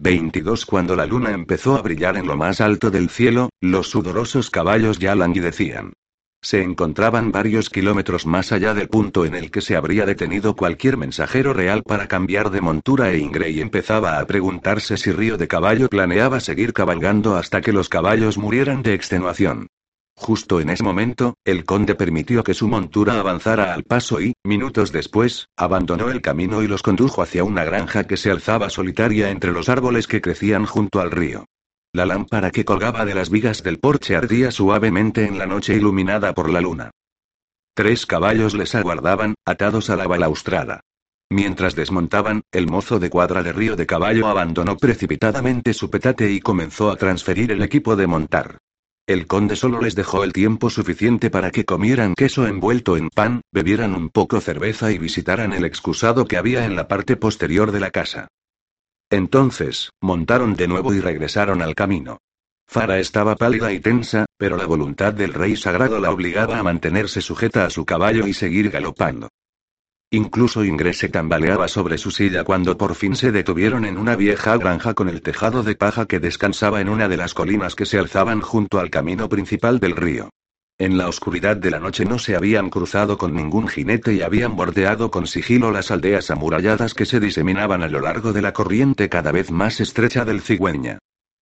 22 Cuando la luna empezó a brillar en lo más alto del cielo, los sudorosos caballos ya languidecían. Se encontraban varios kilómetros más allá del punto en el que se habría detenido cualquier mensajero real para cambiar de montura e Ingray empezaba a preguntarse si Río de Caballo planeaba seguir cabalgando hasta que los caballos murieran de extenuación. Justo en ese momento, el conde permitió que su montura avanzara al paso y, minutos después, abandonó el camino y los condujo hacia una granja que se alzaba solitaria entre los árboles que crecían junto al río. La lámpara que colgaba de las vigas del porche ardía suavemente en la noche iluminada por la luna. Tres caballos les aguardaban, atados a la balaustrada. Mientras desmontaban, el mozo de cuadra de río de caballo abandonó precipitadamente su petate y comenzó a transferir el equipo de montar. El conde solo les dejó el tiempo suficiente para que comieran queso envuelto en pan, bebieran un poco cerveza y visitaran el excusado que había en la parte posterior de la casa. Entonces, montaron de nuevo y regresaron al camino. Fara estaba pálida y tensa, pero la voluntad del rey sagrado la obligaba a mantenerse sujeta a su caballo y seguir galopando. Incluso Ingres se tambaleaba sobre su silla cuando por fin se detuvieron en una vieja granja con el tejado de paja que descansaba en una de las colinas que se alzaban junto al camino principal del río. En la oscuridad de la noche no se habían cruzado con ningún jinete y habían bordeado con sigilo las aldeas amuralladas que se diseminaban a lo largo de la corriente cada vez más estrecha del cigüeña.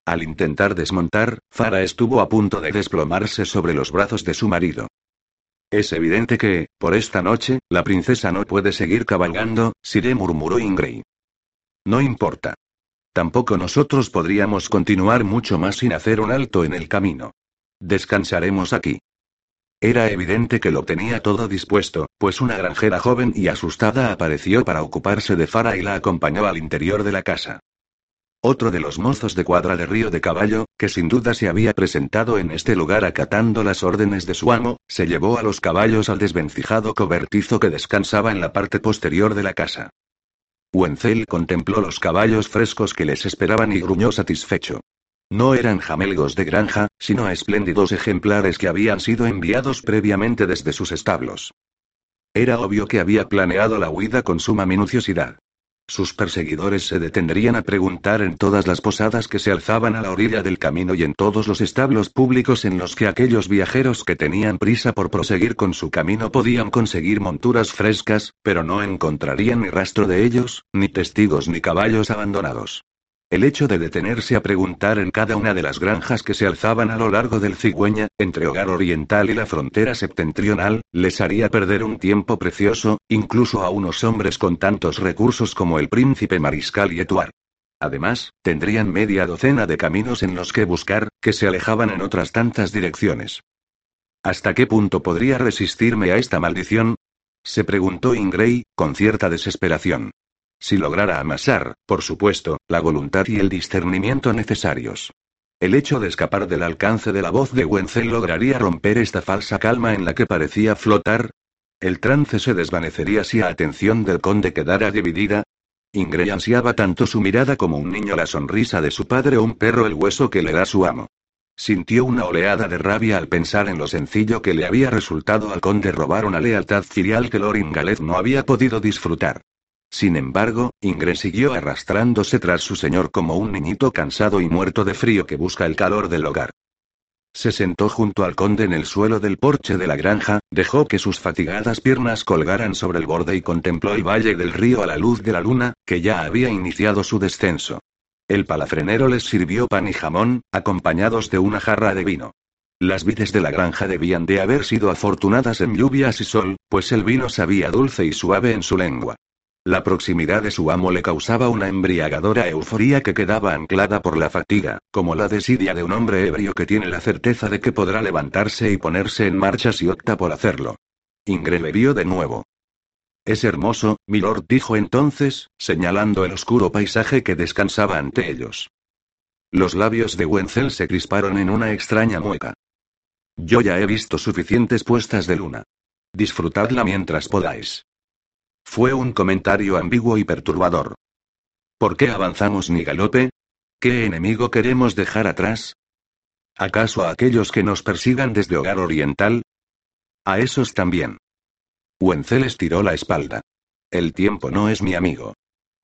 Al intentar desmontar, Fara estuvo a punto de desplomarse sobre los brazos de su marido. Es evidente que, por esta noche, la princesa no puede seguir cabalgando, Sire murmuró Ingray. No importa. Tampoco nosotros podríamos continuar mucho más sin hacer un alto en el camino. Descansaremos aquí. Era evidente que lo tenía todo dispuesto, pues una granjera joven y asustada apareció para ocuparse de Fara y la acompañó al interior de la casa. Otro de los mozos de cuadra de Río de Caballo, que sin duda se había presentado en este lugar acatando las órdenes de su amo, se llevó a los caballos al desvencijado cobertizo que descansaba en la parte posterior de la casa. Wenzel contempló los caballos frescos que les esperaban y gruñó satisfecho. No eran jamelgos de granja, sino espléndidos ejemplares que habían sido enviados previamente desde sus establos. Era obvio que había planeado la huida con suma minuciosidad. Sus perseguidores se detendrían a preguntar en todas las posadas que se alzaban a la orilla del camino y en todos los establos públicos en los que aquellos viajeros que tenían prisa por proseguir con su camino podían conseguir monturas frescas, pero no encontrarían ni rastro de ellos, ni testigos ni caballos abandonados. El hecho de detenerse a preguntar en cada una de las granjas que se alzaban a lo largo del cigüeña, entre Hogar Oriental y la frontera septentrional, les haría perder un tiempo precioso, incluso a unos hombres con tantos recursos como el príncipe Mariscal y Etuar. Además, tendrían media docena de caminos en los que buscar, que se alejaban en otras tantas direcciones. ¿Hasta qué punto podría resistirme a esta maldición? se preguntó Ingray, con cierta desesperación. Si lograra amasar, por supuesto, la voluntad y el discernimiento necesarios. El hecho de escapar del alcance de la voz de Wenzel lograría romper esta falsa calma en la que parecía flotar. El trance se desvanecería si la atención del conde quedara dividida. Ingray ansiaba tanto su mirada como un niño la sonrisa de su padre o un perro el hueso que le da su amo. Sintió una oleada de rabia al pensar en lo sencillo que le había resultado al conde robar una lealtad filial que Lorin Galez no había podido disfrutar. Sin embargo, Ingrid siguió arrastrándose tras su señor como un niñito cansado y muerto de frío que busca el calor del hogar. Se sentó junto al conde en el suelo del porche de la granja, dejó que sus fatigadas piernas colgaran sobre el borde y contempló el valle del río a la luz de la luna, que ya había iniciado su descenso. El palafrenero les sirvió pan y jamón, acompañados de una jarra de vino. Las vides de la granja debían de haber sido afortunadas en lluvias y sol, pues el vino sabía dulce y suave en su lengua. La proximidad de su amo le causaba una embriagadora euforía que quedaba anclada por la fatiga, como la desidia de un hombre ebrio que tiene la certeza de que podrá levantarse y ponerse en marcha si opta por hacerlo. Ingre bebió de nuevo. Es hermoso, milord dijo entonces, señalando el oscuro paisaje que descansaba ante ellos. Los labios de Wenzel se crisparon en una extraña mueca. Yo ya he visto suficientes puestas de luna. Disfrutadla mientras podáis. Fue un comentario ambiguo y perturbador. ¿Por qué avanzamos ni galope? ¿Qué enemigo queremos dejar atrás? ¿Acaso a aquellos que nos persigan desde Hogar Oriental? A esos también. Wenzel estiró la espalda. El tiempo no es mi amigo.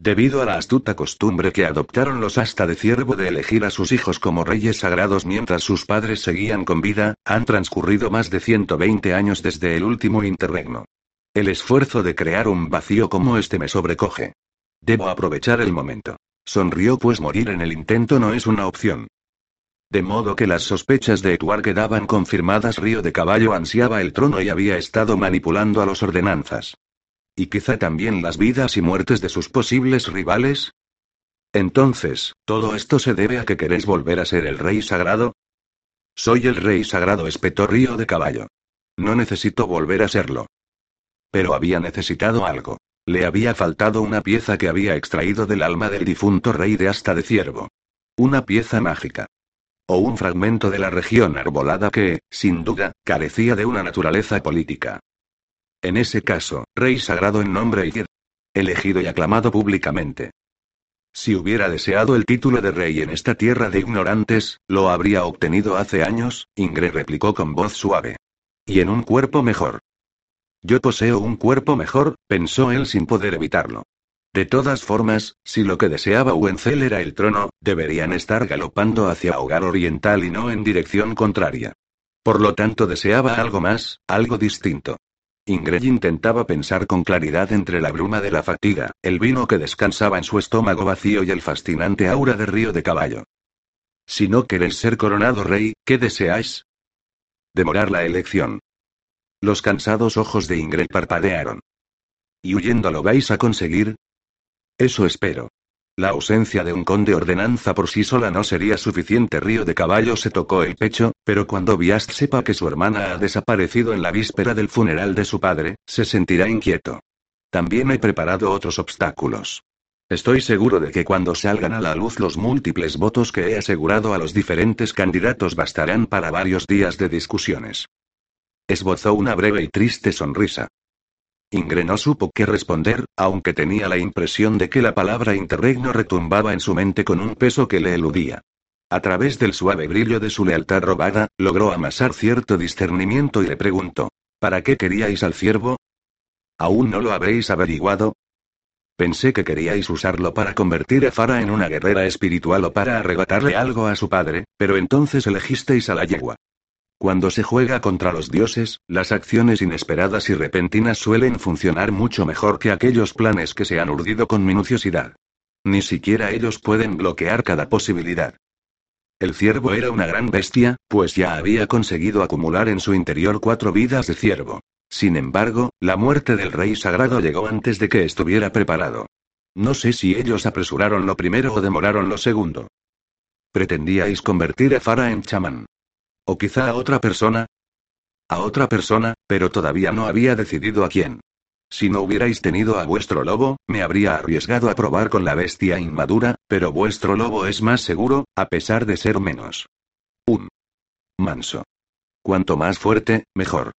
Debido a la astuta costumbre que adoptaron los asta de ciervo de elegir a sus hijos como reyes sagrados mientras sus padres seguían con vida, han transcurrido más de 120 años desde el último interregno. El esfuerzo de crear un vacío como este me sobrecoge. Debo aprovechar el momento. Sonrió pues morir en el intento no es una opción. De modo que las sospechas de Etuar quedaban confirmadas. Río de Caballo ansiaba el trono y había estado manipulando a los ordenanzas. ¿Y quizá también las vidas y muertes de sus posibles rivales? Entonces, ¿todo esto se debe a que queréis volver a ser el rey sagrado? Soy el rey sagrado, espetó Río de Caballo. No necesito volver a serlo. Pero había necesitado algo. Le había faltado una pieza que había extraído del alma del difunto rey de Asta de Ciervo. Una pieza mágica. O un fragmento de la región arbolada que, sin duda, carecía de una naturaleza política. En ese caso, rey sagrado en nombre y elegido y aclamado públicamente. Si hubiera deseado el título de rey en esta tierra de ignorantes, lo habría obtenido hace años, Ingrid replicó con voz suave. Y en un cuerpo mejor. Yo poseo un cuerpo mejor, pensó él sin poder evitarlo. De todas formas, si lo que deseaba Wenzel era el trono, deberían estar galopando hacia Hogar Oriental y no en dirección contraria. Por lo tanto deseaba algo más, algo distinto. Ingrid intentaba pensar con claridad entre la bruma de la fatiga, el vino que descansaba en su estómago vacío y el fascinante aura de río de caballo. Si no queréis ser coronado rey, ¿qué deseáis? Demorar la elección. Los cansados ojos de Ingrid parpadearon. ¿Y huyendo lo vais a conseguir? Eso espero. La ausencia de un conde ordenanza por sí sola no sería suficiente. Río de Caballo se tocó el pecho, pero cuando Biast sepa que su hermana ha desaparecido en la víspera del funeral de su padre, se sentirá inquieto. También he preparado otros obstáculos. Estoy seguro de que cuando salgan a la luz los múltiples votos que he asegurado a los diferentes candidatos bastarán para varios días de discusiones. Esbozó una breve y triste sonrisa. Ingre no supo qué responder, aunque tenía la impresión de que la palabra interregno retumbaba en su mente con un peso que le eludía. A través del suave brillo de su lealtad robada, logró amasar cierto discernimiento y le preguntó: ¿Para qué queríais al ciervo? ¿Aún no lo habéis averiguado? Pensé que queríais usarlo para convertir a Fara en una guerrera espiritual o para arrebatarle algo a su padre, pero entonces elegisteis a la yegua. Cuando se juega contra los dioses, las acciones inesperadas y repentinas suelen funcionar mucho mejor que aquellos planes que se han urdido con minuciosidad. Ni siquiera ellos pueden bloquear cada posibilidad. El ciervo era una gran bestia, pues ya había conseguido acumular en su interior cuatro vidas de ciervo. Sin embargo, la muerte del rey sagrado llegó antes de que estuviera preparado. No sé si ellos apresuraron lo primero o demoraron lo segundo. Pretendíais convertir a Fara en chamán. ¿O quizá a otra persona? A otra persona, pero todavía no había decidido a quién. Si no hubierais tenido a vuestro lobo, me habría arriesgado a probar con la bestia inmadura, pero vuestro lobo es más seguro, a pesar de ser menos. Un. Manso. Cuanto más fuerte, mejor.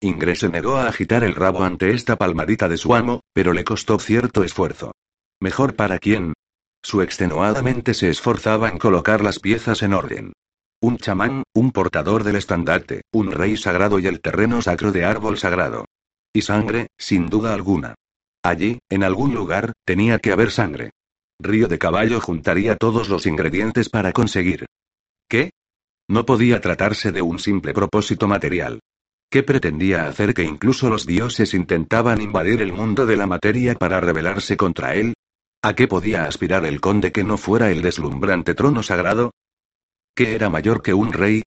Ingres se negó a agitar el rabo ante esta palmadita de su amo, pero le costó cierto esfuerzo. ¿Mejor para quién? Su extenuadamente se esforzaba en colocar las piezas en orden. Un chamán, un portador del estandarte, un rey sagrado y el terreno sacro de árbol sagrado. Y sangre, sin duda alguna. Allí, en algún lugar, tenía que haber sangre. Río de Caballo juntaría todos los ingredientes para conseguir. ¿Qué? No podía tratarse de un simple propósito material. ¿Qué pretendía hacer que incluso los dioses intentaban invadir el mundo de la materia para rebelarse contra él? ¿A qué podía aspirar el conde que no fuera el deslumbrante trono sagrado? ¿Qué era mayor que un rey?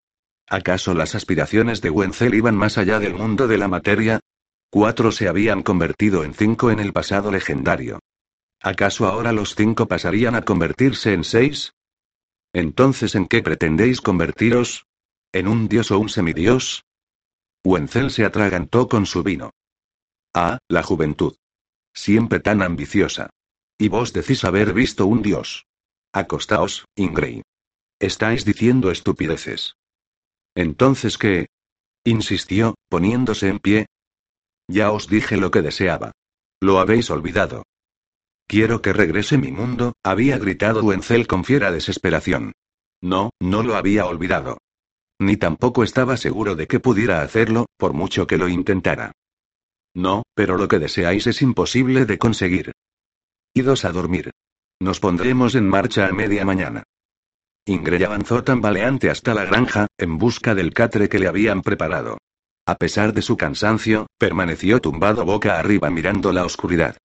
¿Acaso las aspiraciones de Wenzel iban más allá del mundo de la materia? Cuatro se habían convertido en cinco en el pasado legendario. ¿Acaso ahora los cinco pasarían a convertirse en seis? Entonces, ¿en qué pretendéis convertiros? ¿En un dios o un semidios? Wenzel se atragantó con su vino. Ah, la juventud. Siempre tan ambiciosa. Y vos decís haber visto un dios. Acostaos, Ingray. Estáis diciendo estupideces. Entonces, ¿qué? insistió, poniéndose en pie. Ya os dije lo que deseaba. Lo habéis olvidado. Quiero que regrese mi mundo, había gritado Wenzel con fiera desesperación. No, no lo había olvidado. Ni tampoco estaba seguro de que pudiera hacerlo, por mucho que lo intentara. No, pero lo que deseáis es imposible de conseguir. Idos a dormir. Nos pondremos en marcha a media mañana. Ingrid avanzó tambaleante hasta la granja, en busca del catre que le habían preparado. A pesar de su cansancio, permaneció tumbado boca arriba mirando la oscuridad.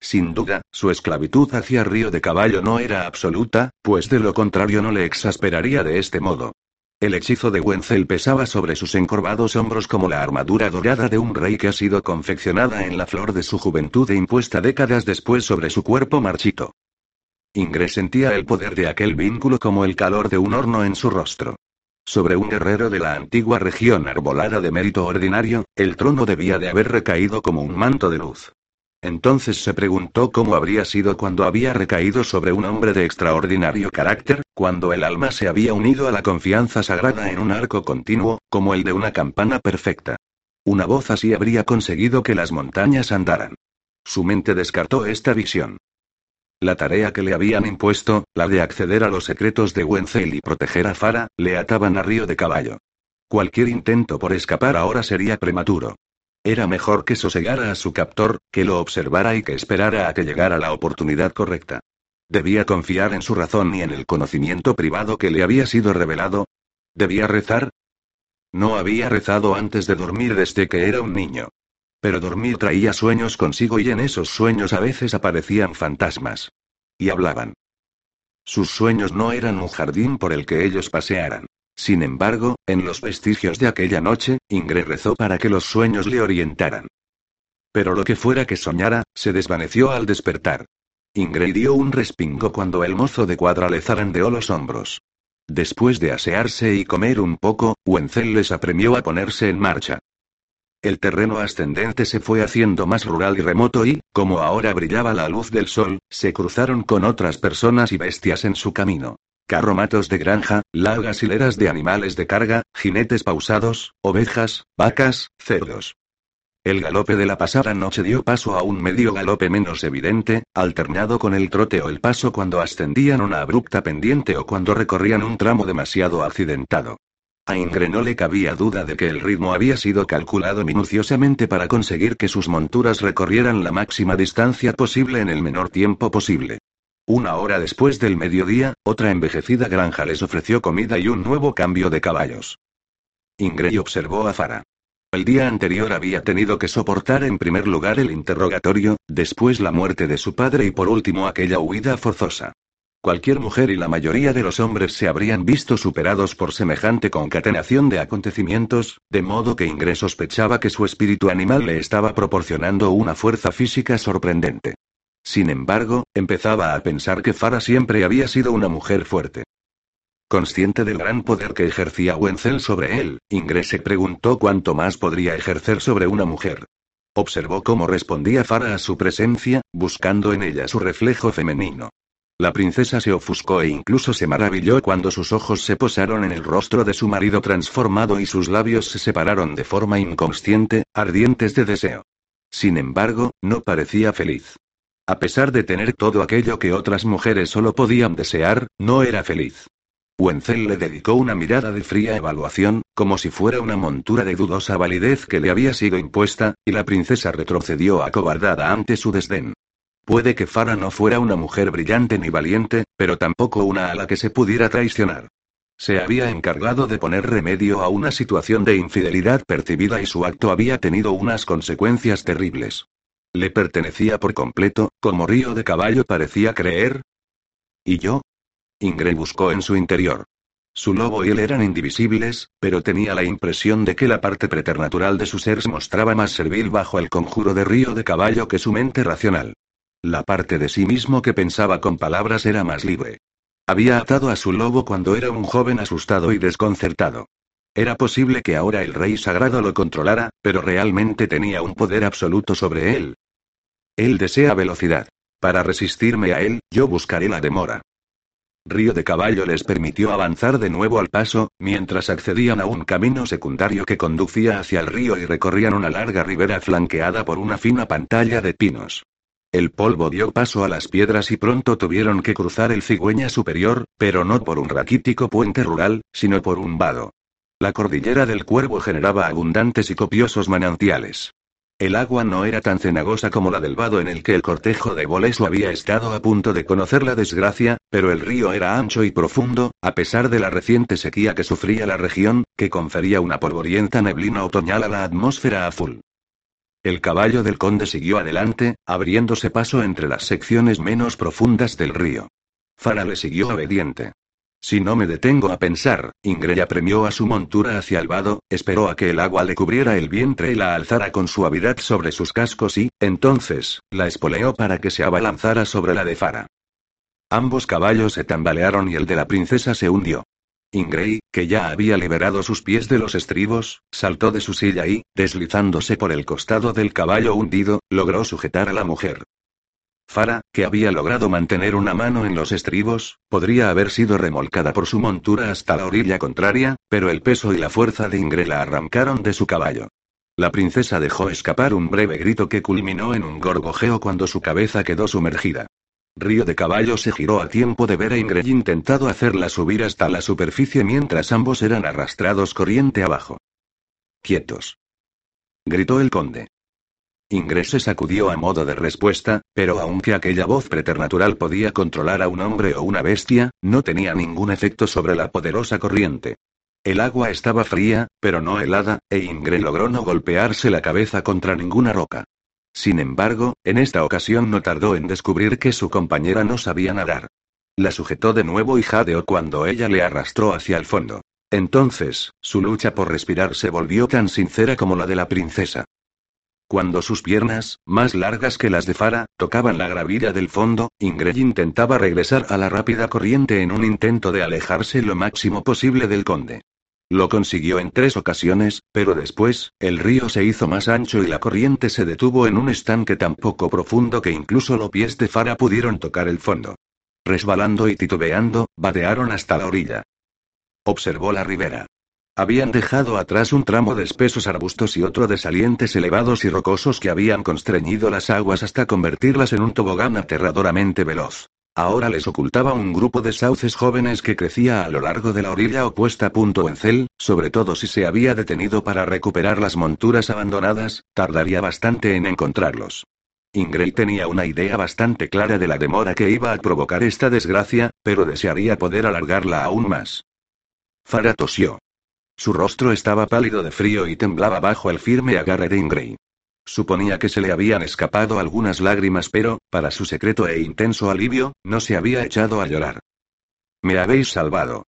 Sin duda, su esclavitud hacia Río de Caballo no era absoluta, pues de lo contrario no le exasperaría de este modo. El hechizo de Wenzel pesaba sobre sus encorvados hombros como la armadura dorada de un rey que ha sido confeccionada en la flor de su juventud e impuesta décadas después sobre su cuerpo marchito. Ingres sentía el poder de aquel vínculo como el calor de un horno en su rostro. Sobre un guerrero de la antigua región arbolada de mérito ordinario, el trono debía de haber recaído como un manto de luz. Entonces se preguntó cómo habría sido cuando había recaído sobre un hombre de extraordinario carácter, cuando el alma se había unido a la confianza sagrada en un arco continuo, como el de una campana perfecta. Una voz así habría conseguido que las montañas andaran. Su mente descartó esta visión. La tarea que le habían impuesto, la de acceder a los secretos de Wenzel y proteger a Fara, le ataban a río de caballo. Cualquier intento por escapar ahora sería prematuro. Era mejor que sosegara a su captor, que lo observara y que esperara a que llegara la oportunidad correcta. Debía confiar en su razón y en el conocimiento privado que le había sido revelado. ¿Debía rezar? No había rezado antes de dormir desde que era un niño. Pero dormir traía sueños consigo y en esos sueños a veces aparecían fantasmas. Y hablaban. Sus sueños no eran un jardín por el que ellos pasearan. Sin embargo, en los vestigios de aquella noche, Ingrid rezó para que los sueños le orientaran. Pero lo que fuera que soñara, se desvaneció al despertar. Ingrid dio un respingo cuando el mozo de cuadra le zarandeó los hombros. Después de asearse y comer un poco, Wenzel les apremió a ponerse en marcha. El terreno ascendente se fue haciendo más rural y remoto y, como ahora brillaba la luz del sol, se cruzaron con otras personas y bestias en su camino. Carromatos de granja, largas hileras de animales de carga, jinetes pausados, ovejas, vacas, cerdos. El galope de la pasada noche dio paso a un medio galope menos evidente, alternado con el trote o el paso cuando ascendían una abrupta pendiente o cuando recorrían un tramo demasiado accidentado. A Ingre no le cabía duda de que el ritmo había sido calculado minuciosamente para conseguir que sus monturas recorrieran la máxima distancia posible en el menor tiempo posible. Una hora después del mediodía, otra envejecida granja les ofreció comida y un nuevo cambio de caballos. Ingrid observó a Fara. El día anterior había tenido que soportar en primer lugar el interrogatorio, después la muerte de su padre y por último aquella huida forzosa. Cualquier mujer y la mayoría de los hombres se habrían visto superados por semejante concatenación de acontecimientos, de modo que Ingres sospechaba que su espíritu animal le estaba proporcionando una fuerza física sorprendente. Sin embargo, empezaba a pensar que Farah siempre había sido una mujer fuerte. Consciente del gran poder que ejercía Wenzel sobre él, Ingres se preguntó cuánto más podría ejercer sobre una mujer. Observó cómo respondía Farah a su presencia, buscando en ella su reflejo femenino. La princesa se ofuscó e incluso se maravilló cuando sus ojos se posaron en el rostro de su marido transformado y sus labios se separaron de forma inconsciente, ardientes de deseo. Sin embargo, no parecía feliz. A pesar de tener todo aquello que otras mujeres solo podían desear, no era feliz. Wenzel le dedicó una mirada de fría evaluación, como si fuera una montura de dudosa validez que le había sido impuesta, y la princesa retrocedió acobardada ante su desdén. Puede que Farah no fuera una mujer brillante ni valiente, pero tampoco una a la que se pudiera traicionar. Se había encargado de poner remedio a una situación de infidelidad percibida y su acto había tenido unas consecuencias terribles. Le pertenecía por completo, como río de caballo parecía creer. ¿Y yo? Ingrid buscó en su interior. Su lobo y él eran indivisibles, pero tenía la impresión de que la parte preternatural de su ser se mostraba más servil bajo el conjuro de río de caballo que su mente racional. La parte de sí mismo que pensaba con palabras era más libre. Había atado a su lobo cuando era un joven asustado y desconcertado. Era posible que ahora el rey sagrado lo controlara, pero realmente tenía un poder absoluto sobre él. Él desea velocidad. Para resistirme a él, yo buscaré la demora. Río de Caballo les permitió avanzar de nuevo al paso, mientras accedían a un camino secundario que conducía hacia el río y recorrían una larga ribera flanqueada por una fina pantalla de pinos. El polvo dio paso a las piedras y pronto tuvieron que cruzar el cigüeña superior, pero no por un raquítico puente rural, sino por un vado. La cordillera del Cuervo generaba abundantes y copiosos manantiales. El agua no era tan cenagosa como la del vado en el que el cortejo de Boleso había estado a punto de conocer la desgracia, pero el río era ancho y profundo, a pesar de la reciente sequía que sufría la región, que confería una polvorienta neblina otoñal a la atmósfera azul. El caballo del conde siguió adelante, abriéndose paso entre las secciones menos profundas del río. Fara le siguió obediente. Si no me detengo a pensar, Ingrid apremió a su montura hacia el vado, esperó a que el agua le cubriera el vientre y la alzara con suavidad sobre sus cascos y, entonces, la espoleó para que se abalanzara sobre la de Fara. Ambos caballos se tambalearon y el de la princesa se hundió. Ingray, que ya había liberado sus pies de los estribos, saltó de su silla y, deslizándose por el costado del caballo hundido, logró sujetar a la mujer. Fara, que había logrado mantener una mano en los estribos, podría haber sido remolcada por su montura hasta la orilla contraria, pero el peso y la fuerza de Ingray la arrancaron de su caballo. La princesa dejó escapar un breve grito que culminó en un gorgojeo cuando su cabeza quedó sumergida. Río de Caballo se giró a tiempo de ver a Ingrid intentado hacerla subir hasta la superficie mientras ambos eran arrastrados corriente abajo. Quietos. Gritó el conde. Ingrid se sacudió a modo de respuesta, pero aunque aquella voz preternatural podía controlar a un hombre o una bestia, no tenía ningún efecto sobre la poderosa corriente. El agua estaba fría, pero no helada, e Ingrid logró no golpearse la cabeza contra ninguna roca. Sin embargo, en esta ocasión no tardó en descubrir que su compañera no sabía nadar. La sujetó de nuevo y jadeó cuando ella le arrastró hacia el fondo. Entonces, su lucha por respirar se volvió tan sincera como la de la princesa. Cuando sus piernas, más largas que las de Fara, tocaban la gravilla del fondo, Ingrid intentaba regresar a la rápida corriente en un intento de alejarse lo máximo posible del conde. Lo consiguió en tres ocasiones, pero después, el río se hizo más ancho y la corriente se detuvo en un estanque tan poco profundo que incluso los pies de Fara pudieron tocar el fondo. Resbalando y titubeando, vadearon hasta la orilla. Observó la ribera. Habían dejado atrás un tramo de espesos arbustos y otro de salientes elevados y rocosos que habían constreñido las aguas hasta convertirlas en un tobogán aterradoramente veloz. Ahora les ocultaba un grupo de sauces jóvenes que crecía a lo largo de la orilla opuesta. Encel, sobre todo si se había detenido para recuperar las monturas abandonadas, tardaría bastante en encontrarlos. Ingrid tenía una idea bastante clara de la demora que iba a provocar esta desgracia, pero desearía poder alargarla aún más. Farah tosió. Su rostro estaba pálido de frío y temblaba bajo el firme agarre de Ingrid. Suponía que se le habían escapado algunas lágrimas, pero, para su secreto e intenso alivio, no se había echado a llorar. Me habéis salvado.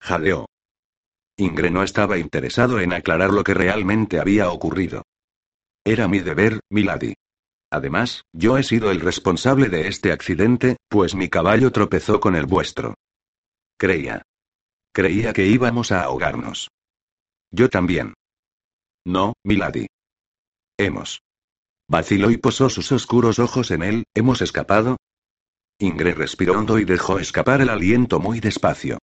Jadeó. Ingre no estaba interesado en aclarar lo que realmente había ocurrido. Era mi deber, milady. Además, yo he sido el responsable de este accidente, pues mi caballo tropezó con el vuestro. Creía. Creía que íbamos a ahogarnos. Yo también. No, milady. Hemos. Vaciló y posó sus oscuros ojos en él, ¿hemos escapado? Ingrid respiró hondo y dejó escapar el aliento muy despacio.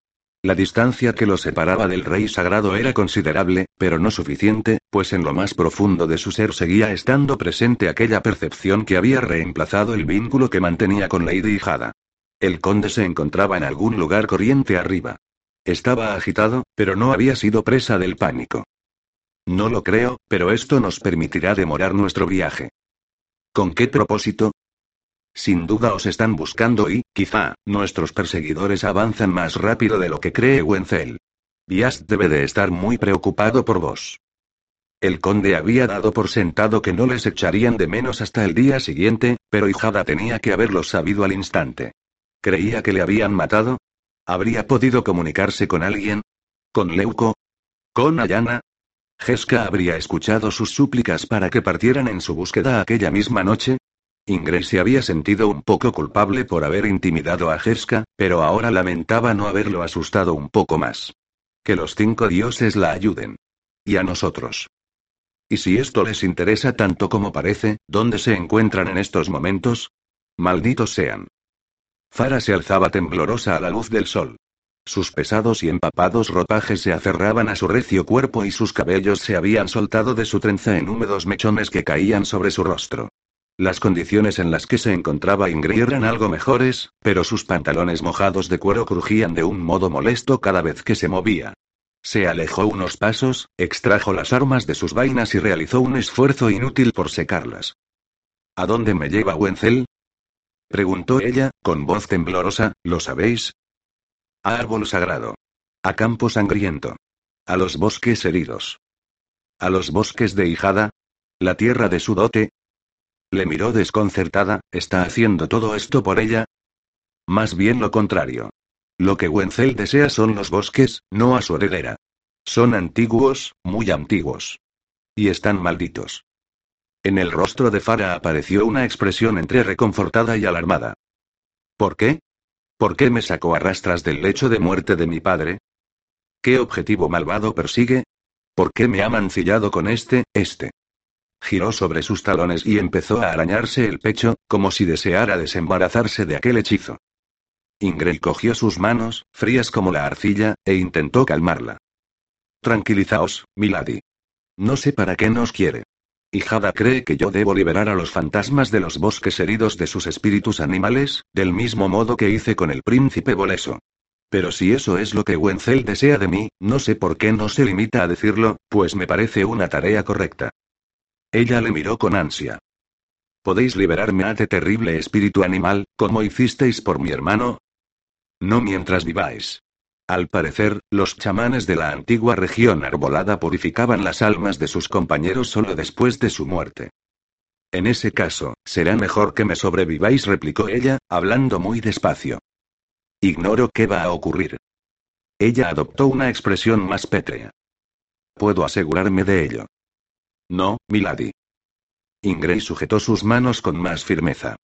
La distancia que lo separaba del rey sagrado era considerable, pero no suficiente, pues en lo más profundo de su ser seguía estando presente aquella percepción que había reemplazado el vínculo que mantenía con Lady Hijada. El conde se encontraba en algún lugar corriente arriba. Estaba agitado, pero no había sido presa del pánico. No lo creo, pero esto nos permitirá demorar nuestro viaje. ¿Con qué propósito? Sin duda os están buscando y, quizá, nuestros perseguidores avanzan más rápido de lo que cree Wenzel. Biast debe de estar muy preocupado por vos. El conde había dado por sentado que no les echarían de menos hasta el día siguiente, pero Hijada tenía que haberlo sabido al instante. ¿Creía que le habían matado? ¿Habría podido comunicarse con alguien? ¿Con Leuco? ¿Con Ayana? ¿Jeska habría escuchado sus súplicas para que partieran en su búsqueda aquella misma noche? Ingrid se había sentido un poco culpable por haber intimidado a Jeska, pero ahora lamentaba no haberlo asustado un poco más. Que los cinco dioses la ayuden. Y a nosotros. ¿Y si esto les interesa tanto como parece, dónde se encuentran en estos momentos? Malditos sean. Fara se alzaba temblorosa a la luz del sol. Sus pesados y empapados ropajes se aferraban a su recio cuerpo y sus cabellos se habían soltado de su trenza en húmedos mechones que caían sobre su rostro. Las condiciones en las que se encontraba Ingrid eran algo mejores, pero sus pantalones mojados de cuero crujían de un modo molesto cada vez que se movía. Se alejó unos pasos, extrajo las armas de sus vainas y realizó un esfuerzo inútil por secarlas. ¿A dónde me lleva Wenzel? preguntó ella, con voz temblorosa, ¿lo sabéis? Árbol sagrado. A campo sangriento. A los bosques heridos. A los bosques de Hijada. La tierra de su dote. Le miró desconcertada, ¿está haciendo todo esto por ella? Más bien lo contrario. Lo que Wenzel desea son los bosques, no a su heredera. Son antiguos, muy antiguos. Y están malditos. En el rostro de Fara apareció una expresión entre reconfortada y alarmada. ¿Por qué? ¿Por qué me sacó a rastras del lecho de muerte de mi padre? ¿Qué objetivo malvado persigue? ¿Por qué me ha mancillado con este, este? Giró sobre sus talones y empezó a arañarse el pecho, como si deseara desembarazarse de aquel hechizo. Ingrid cogió sus manos, frías como la arcilla, e intentó calmarla. Tranquilizaos, Milady. No sé para qué nos quiere. Hijada cree que yo debo liberar a los fantasmas de los bosques heridos de sus espíritus animales, del mismo modo que hice con el príncipe Boleso. Pero si eso es lo que Wenzel desea de mí, no sé por qué no se limita a decirlo, pues me parece una tarea correcta. Ella le miró con ansia. ¿Podéis liberarme a este terrible espíritu animal, como hicisteis por mi hermano? No mientras viváis. Al parecer, los chamanes de la antigua región arbolada purificaban las almas de sus compañeros solo después de su muerte. En ese caso, será mejor que me sobreviváis, replicó ella, hablando muy despacio. Ignoro qué va a ocurrir. Ella adoptó una expresión más pétrea. Puedo asegurarme de ello. No, Milady. Ingray sujetó sus manos con más firmeza.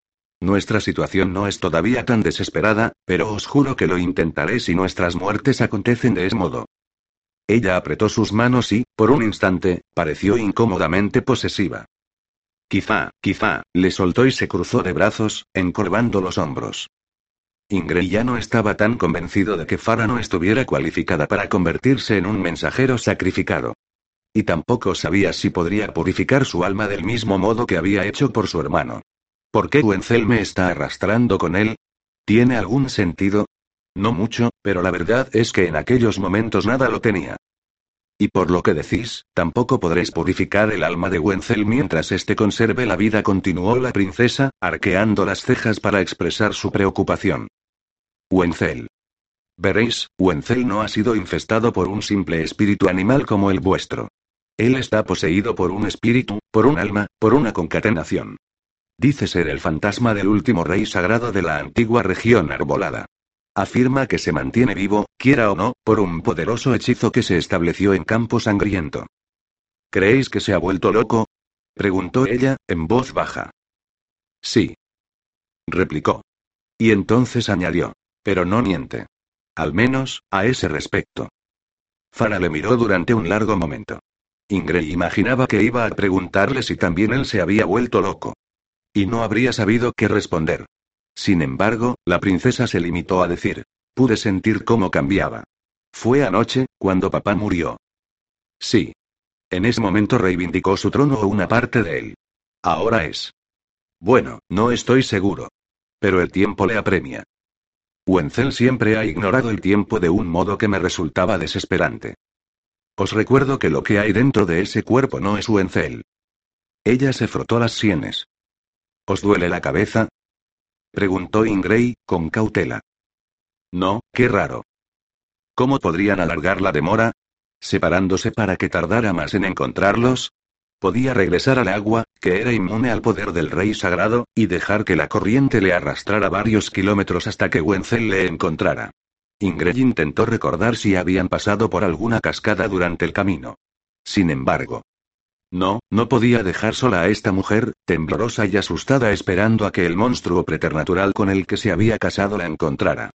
Nuestra situación no es todavía tan desesperada, pero os juro que lo intentaré si nuestras muertes acontecen de ese modo. Ella apretó sus manos y, por un instante, pareció incómodamente posesiva. Quizá, quizá, le soltó y se cruzó de brazos, encorvando los hombros. Ingrid ya no estaba tan convencido de que Farah no estuviera cualificada para convertirse en un mensajero sacrificado. Y tampoco sabía si podría purificar su alma del mismo modo que había hecho por su hermano. ¿Por qué Wenzel me está arrastrando con él? ¿Tiene algún sentido? No mucho, pero la verdad es que en aquellos momentos nada lo tenía. Y por lo que decís, tampoco podréis purificar el alma de Wenzel mientras éste conserve la vida, continuó la princesa, arqueando las cejas para expresar su preocupación. Wenzel. Veréis, Wenzel no ha sido infestado por un simple espíritu animal como el vuestro. Él está poseído por un espíritu, por un alma, por una concatenación. Dice ser el fantasma del último rey sagrado de la antigua región arbolada. Afirma que se mantiene vivo, quiera o no, por un poderoso hechizo que se estableció en Campo Sangriento. ¿Creéis que se ha vuelto loco? preguntó ella, en voz baja. Sí. replicó. Y entonces añadió. Pero no miente. Al menos, a ese respecto. Fara le miró durante un largo momento. Ingrid imaginaba que iba a preguntarle si también él se había vuelto loco. Y no habría sabido qué responder. Sin embargo, la princesa se limitó a decir. Pude sentir cómo cambiaba. Fue anoche, cuando papá murió. Sí. En ese momento reivindicó su trono o una parte de él. Ahora es. Bueno, no estoy seguro. Pero el tiempo le apremia. Wenzel siempre ha ignorado el tiempo de un modo que me resultaba desesperante. Os recuerdo que lo que hay dentro de ese cuerpo no es Wenzel. Ella se frotó las sienes. ¿Os duele la cabeza? Preguntó Ingray, con cautela. No, qué raro. ¿Cómo podrían alargar la demora? ¿Separándose para que tardara más en encontrarlos? Podía regresar al agua, que era inmune al poder del rey sagrado, y dejar que la corriente le arrastrara varios kilómetros hasta que Wenzel le encontrara. Ingrid intentó recordar si habían pasado por alguna cascada durante el camino. Sin embargo, no, no podía dejar sola a esta mujer, temblorosa y asustada esperando a que el monstruo preternatural con el que se había casado la encontrara.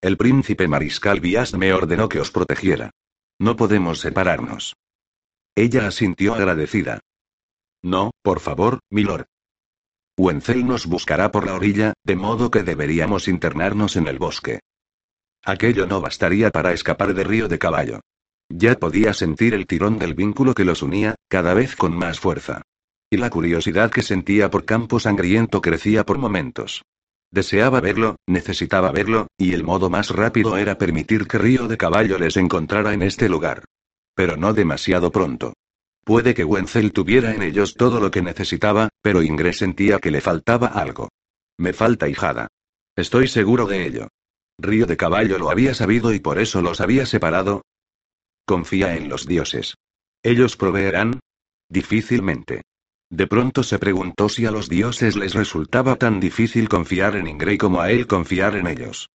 El príncipe mariscal Bias me ordenó que os protegiera. No podemos separarnos. Ella asintió agradecida. No, por favor, milord. Wenzel nos buscará por la orilla, de modo que deberíamos internarnos en el bosque. Aquello no bastaría para escapar de Río de Caballo. Ya podía sentir el tirón del vínculo que los unía, cada vez con más fuerza. Y la curiosidad que sentía por Campo Sangriento crecía por momentos. Deseaba verlo, necesitaba verlo, y el modo más rápido era permitir que Río de Caballo les encontrara en este lugar. Pero no demasiado pronto. Puede que Wenzel tuviera en ellos todo lo que necesitaba, pero Ingres sentía que le faltaba algo. Me falta hijada. Estoy seguro de ello. Río de Caballo lo había sabido y por eso los había separado. Confía en los dioses. ¿Ellos proveerán? Difícilmente. De pronto se preguntó si a los dioses les resultaba tan difícil confiar en Ingray como a él confiar en ellos.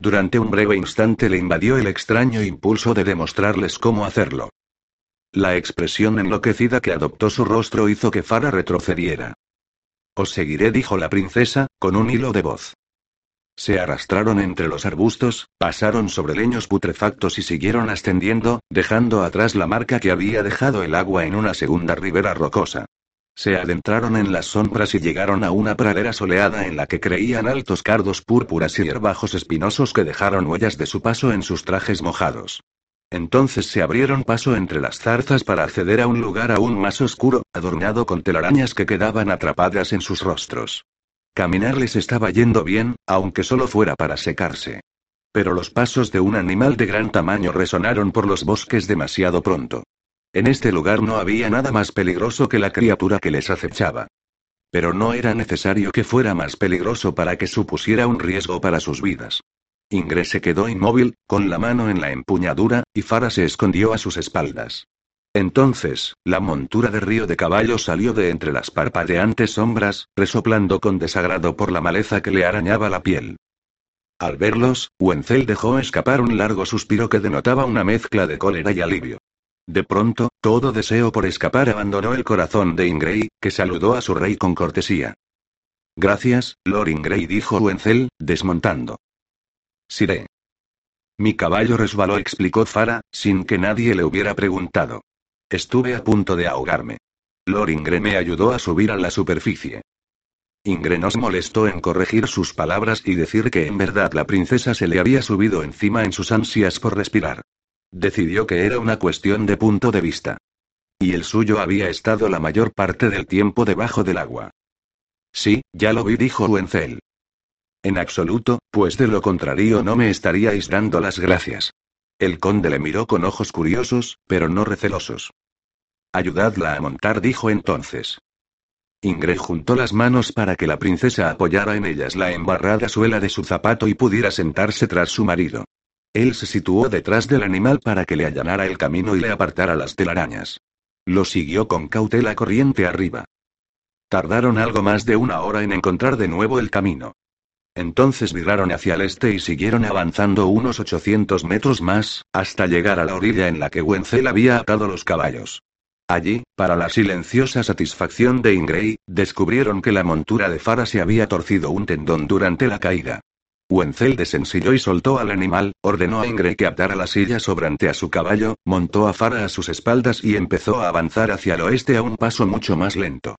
Durante un breve instante le invadió el extraño impulso de demostrarles cómo hacerlo. La expresión enloquecida que adoptó su rostro hizo que Fara retrocediera. Os seguiré, dijo la princesa, con un hilo de voz. Se arrastraron entre los arbustos, pasaron sobre leños putrefactos y siguieron ascendiendo, dejando atrás la marca que había dejado el agua en una segunda ribera rocosa. Se adentraron en las sombras y llegaron a una pradera soleada en la que creían altos cardos púrpuras y herbajos espinosos que dejaron huellas de su paso en sus trajes mojados. Entonces se abrieron paso entre las zarzas para acceder a un lugar aún más oscuro, adornado con telarañas que quedaban atrapadas en sus rostros. Caminar les estaba yendo bien, aunque solo fuera para secarse. Pero los pasos de un animal de gran tamaño resonaron por los bosques demasiado pronto. En este lugar no había nada más peligroso que la criatura que les acechaba. Pero no era necesario que fuera más peligroso para que supusiera un riesgo para sus vidas. Ingres se quedó inmóvil, con la mano en la empuñadura, y Fara se escondió a sus espaldas. Entonces, la montura de río de caballo salió de entre las parpadeantes sombras, resoplando con desagrado por la maleza que le arañaba la piel. Al verlos, Wenzel dejó escapar un largo suspiro que denotaba una mezcla de cólera y alivio. De pronto, todo deseo por escapar abandonó el corazón de Ingray, que saludó a su rey con cortesía. Gracias, Lord Ingray, dijo Wenzel, desmontando. Siré. Mi caballo resbaló, explicó Fara, sin que nadie le hubiera preguntado. Estuve a punto de ahogarme. Lord Ingray me ayudó a subir a la superficie. Ingre nos molestó en corregir sus palabras y decir que en verdad la princesa se le había subido encima en sus ansias por respirar. Decidió que era una cuestión de punto de vista. Y el suyo había estado la mayor parte del tiempo debajo del agua. Sí, ya lo vi, dijo Wenzel. En absoluto, pues de lo contrario no me estaríais dando las gracias. El conde le miró con ojos curiosos, pero no recelosos. Ayudadla a montar, dijo entonces. Ingrid juntó las manos para que la princesa apoyara en ellas la embarrada suela de su zapato y pudiera sentarse tras su marido. Él se situó detrás del animal para que le allanara el camino y le apartara las telarañas. Lo siguió con cautela corriente arriba. Tardaron algo más de una hora en encontrar de nuevo el camino. Entonces viraron hacia el este y siguieron avanzando unos 800 metros más, hasta llegar a la orilla en la que Wenzel había atado los caballos. Allí, para la silenciosa satisfacción de Ingray, descubrieron que la montura de Fara se había torcido un tendón durante la caída. Wenzel desensilló y soltó al animal, ordenó a Ingrid que atara la silla sobrante a su caballo, montó a Fara a sus espaldas y empezó a avanzar hacia el oeste a un paso mucho más lento.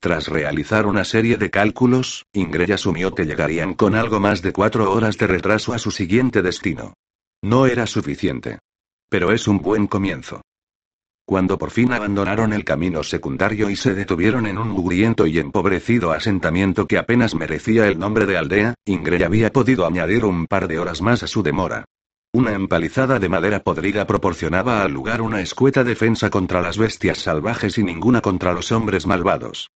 Tras realizar una serie de cálculos, Ingrid asumió que llegarían con algo más de cuatro horas de retraso a su siguiente destino. No era suficiente. Pero es un buen comienzo. Cuando por fin abandonaron el camino secundario y se detuvieron en un mugriento y empobrecido asentamiento que apenas merecía el nombre de aldea, Ingrid había podido añadir un par de horas más a su demora. Una empalizada de madera podrida proporcionaba al lugar una escueta defensa contra las bestias salvajes y ninguna contra los hombres malvados.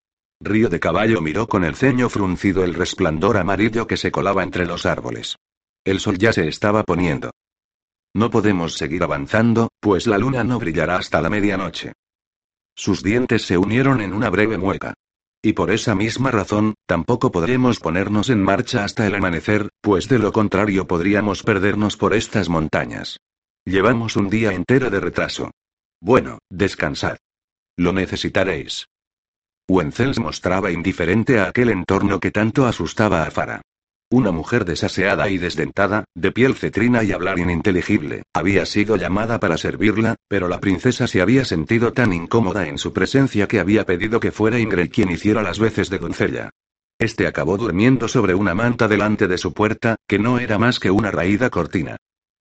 Río de Caballo miró con el ceño fruncido el resplandor amarillo que se colaba entre los árboles. El sol ya se estaba poniendo. No podemos seguir avanzando, pues la luna no brillará hasta la medianoche. Sus dientes se unieron en una breve mueca. Y por esa misma razón, tampoco podremos ponernos en marcha hasta el amanecer, pues de lo contrario podríamos perdernos por estas montañas. Llevamos un día entero de retraso. Bueno, descansad. Lo necesitaréis. Wenzel mostraba indiferente a aquel entorno que tanto asustaba a Fara. Una mujer desaseada y desdentada, de piel cetrina y hablar ininteligible, había sido llamada para servirla, pero la princesa se había sentido tan incómoda en su presencia que había pedido que fuera Ingrid quien hiciera las veces de doncella. Este acabó durmiendo sobre una manta delante de su puerta, que no era más que una raída cortina.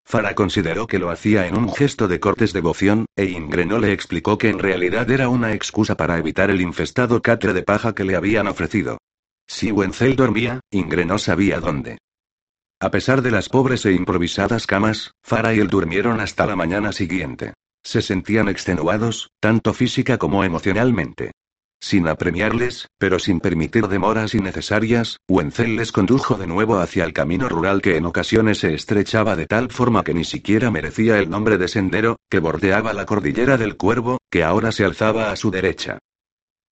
Farah consideró que lo hacía en un gesto de cortes devoción, e Ingrid no le explicó que en realidad era una excusa para evitar el infestado catre de paja que le habían ofrecido. Si Wenzel dormía, Ingre no sabía dónde. A pesar de las pobres e improvisadas camas, Farah y él durmieron hasta la mañana siguiente. Se sentían extenuados, tanto física como emocionalmente. Sin apremiarles, pero sin permitir demoras innecesarias, Wenzel les condujo de nuevo hacia el camino rural que en ocasiones se estrechaba de tal forma que ni siquiera merecía el nombre de sendero, que bordeaba la cordillera del Cuervo, que ahora se alzaba a su derecha.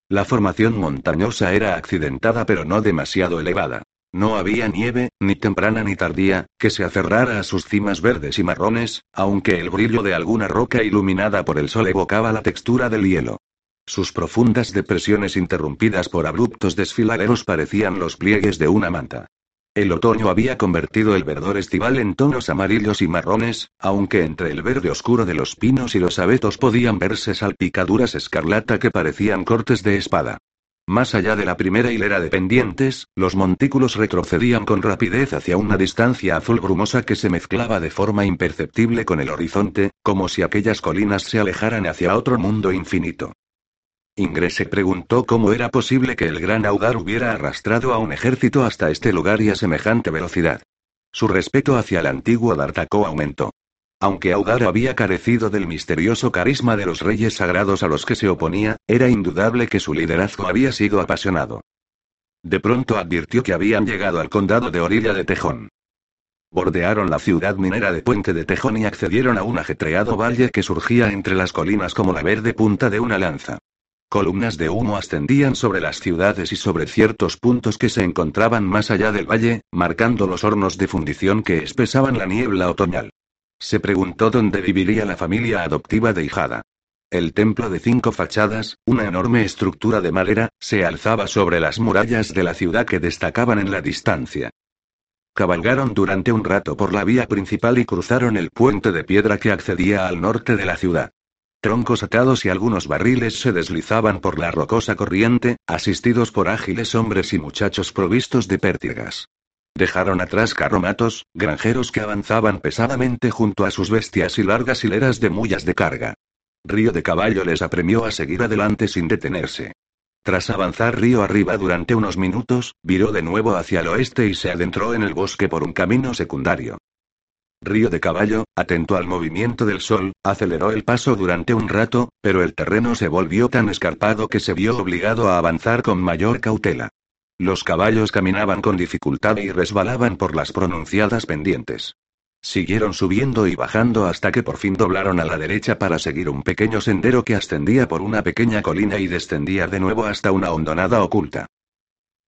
La formación montañosa era accidentada pero no demasiado elevada. No había nieve, ni temprana ni tardía, que se aferrara a sus cimas verdes y marrones, aunque el brillo de alguna roca iluminada por el sol evocaba la textura del hielo. Sus profundas depresiones interrumpidas por abruptos desfiladeros parecían los pliegues de una manta. El otoño había convertido el verdor estival en tonos amarillos y marrones, aunque entre el verde oscuro de los pinos y los abetos podían verse salpicaduras escarlata que parecían cortes de espada. Más allá de la primera hilera de pendientes, los montículos retrocedían con rapidez hacia una distancia azul brumosa que se mezclaba de forma imperceptible con el horizonte, como si aquellas colinas se alejaran hacia otro mundo infinito. Ingres se preguntó cómo era posible que el gran Audar hubiera arrastrado a un ejército hasta este lugar y a semejante velocidad. Su respeto hacia el antiguo D'Artacó aumentó. Aunque Audar había carecido del misterioso carisma de los reyes sagrados a los que se oponía, era indudable que su liderazgo había sido apasionado. De pronto advirtió que habían llegado al condado de Orilla de Tejón. Bordearon la ciudad minera de Puente de Tejón y accedieron a un ajetreado valle que surgía entre las colinas como la verde punta de una lanza. Columnas de humo ascendían sobre las ciudades y sobre ciertos puntos que se encontraban más allá del valle, marcando los hornos de fundición que espesaban la niebla otoñal. Se preguntó dónde viviría la familia adoptiva de Hijada. El templo de cinco fachadas, una enorme estructura de madera, se alzaba sobre las murallas de la ciudad que destacaban en la distancia. Cabalgaron durante un rato por la vía principal y cruzaron el puente de piedra que accedía al norte de la ciudad. Troncos atados y algunos barriles se deslizaban por la rocosa corriente, asistidos por ágiles hombres y muchachos provistos de pértigas. Dejaron atrás carromatos, granjeros que avanzaban pesadamente junto a sus bestias y largas hileras de mullas de carga. Río de Caballo les apremió a seguir adelante sin detenerse. Tras avanzar río arriba durante unos minutos, viró de nuevo hacia el oeste y se adentró en el bosque por un camino secundario. Río de Caballo, atento al movimiento del sol, aceleró el paso durante un rato, pero el terreno se volvió tan escarpado que se vio obligado a avanzar con mayor cautela. Los caballos caminaban con dificultad y resbalaban por las pronunciadas pendientes. Siguieron subiendo y bajando hasta que por fin doblaron a la derecha para seguir un pequeño sendero que ascendía por una pequeña colina y descendía de nuevo hasta una hondonada oculta.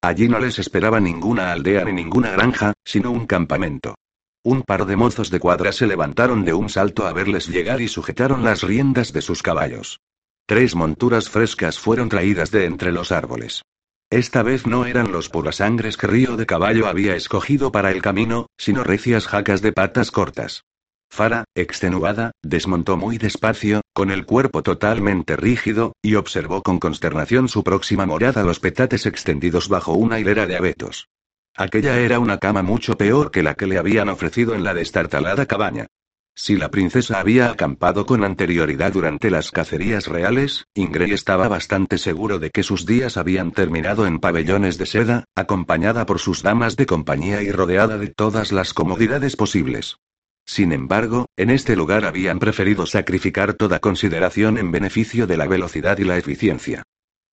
Allí no les esperaba ninguna aldea ni ninguna granja, sino un campamento. Un par de mozos de cuadra se levantaron de un salto a verles llegar y sujetaron las riendas de sus caballos. Tres monturas frescas fueron traídas de entre los árboles. Esta vez no eran los purasangres que Río de Caballo había escogido para el camino, sino recias jacas de patas cortas. Fara, extenuada, desmontó muy despacio, con el cuerpo totalmente rígido, y observó con consternación su próxima morada los petates extendidos bajo una hilera de abetos. Aquella era una cama mucho peor que la que le habían ofrecido en la destartalada cabaña. Si la princesa había acampado con anterioridad durante las cacerías reales, Ingrid estaba bastante seguro de que sus días habían terminado en pabellones de seda, acompañada por sus damas de compañía y rodeada de todas las comodidades posibles. Sin embargo, en este lugar habían preferido sacrificar toda consideración en beneficio de la velocidad y la eficiencia.